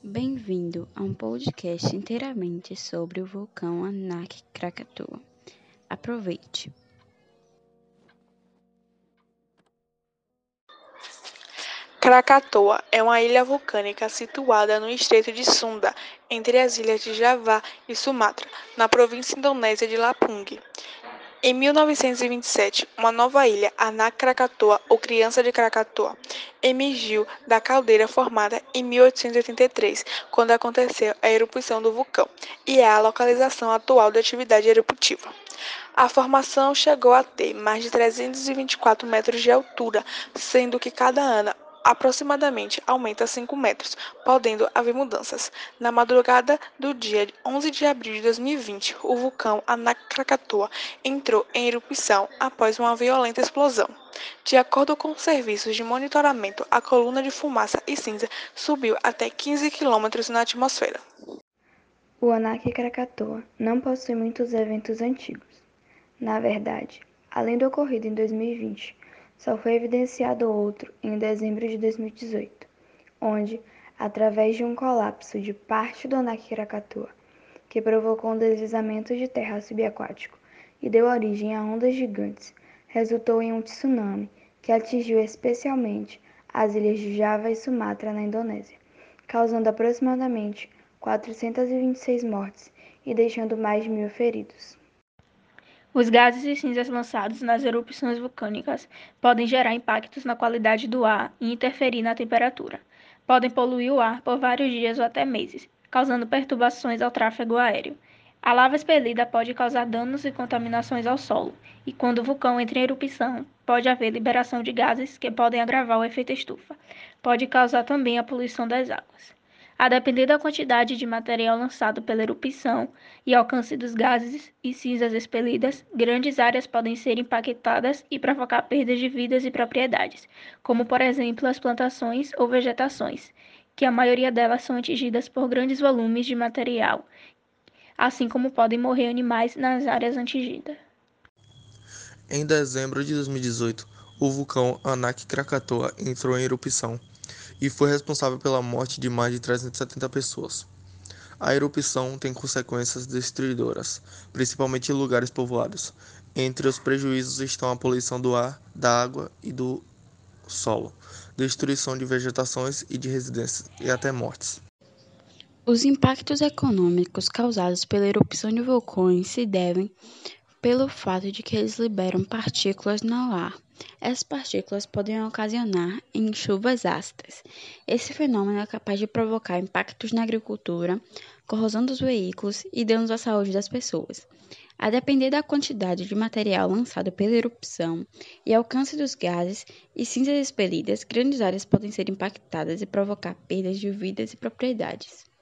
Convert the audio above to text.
Bem-vindo a um podcast inteiramente sobre o vulcão Anak Krakatoa. Aproveite! Krakatoa é uma ilha vulcânica situada no estreito de Sunda, entre as ilhas de Java e Sumatra, na província indonésia de Lampung. Em 1927, uma nova ilha, Anak Krakatoa, ou Criança de Krakatoa, emergiu da caldeira formada em 1883, quando aconteceu a erupção do vulcão, e é a localização atual da atividade eruptiva. A formação chegou a ter mais de 324 metros de altura, sendo que cada ano aproximadamente aumenta 5 metros, podendo haver mudanças. Na madrugada do dia 11 de abril de 2020, o vulcão Anak Krakatoa entrou em erupção após uma violenta explosão. De acordo com serviços de monitoramento, a coluna de fumaça e cinza subiu até 15 quilômetros na atmosfera. O Anak Krakatoa não possui muitos eventos antigos. Na verdade, além do ocorrido em 2020, só foi evidenciado outro em dezembro de 2018, onde, através de um colapso de parte do Anak Krakatoa, que provocou um deslizamento de terra subaquático e deu origem a ondas gigantes, resultou em um tsunami que atingiu especialmente as ilhas de Java e Sumatra na Indonésia, causando aproximadamente 426 mortes e deixando mais de mil feridos. Os gases e cinzas lançados nas erupções vulcânicas podem gerar impactos na qualidade do ar e interferir na temperatura. Podem poluir o ar por vários dias ou até meses, causando perturbações ao tráfego aéreo. A lava expelida pode causar danos e contaminações ao solo, e quando o vulcão entra em erupção, pode haver liberação de gases que podem agravar o efeito estufa. Pode causar também a poluição das águas. A depender da quantidade de material lançado pela erupção e alcance dos gases e cinzas expelidas, grandes áreas podem ser impactadas e provocar perdas de vidas e propriedades, como por exemplo as plantações ou vegetações, que a maioria delas são atingidas por grandes volumes de material, assim como podem morrer animais nas áreas atingidas. Em dezembro de 2018, o vulcão Anak Krakatoa entrou em erupção e foi responsável pela morte de mais de 370 pessoas. A erupção tem consequências destruidoras, principalmente em lugares povoados. Entre os prejuízos estão a poluição do ar, da água e do solo, destruição de vegetações e de residências e até mortes. Os impactos econômicos causados pela erupção de vulcões se devem pelo fato de que eles liberam partículas no ar. Essas partículas podem ocasionar em chuvas ácidas. Esse fenômeno é capaz de provocar impactos na agricultura, corrosão dos veículos e danos à saúde das pessoas. A depender da quantidade de material lançado pela erupção e alcance dos gases e cinzas expelidas, grandes áreas podem ser impactadas e provocar perdas de vidas e propriedades.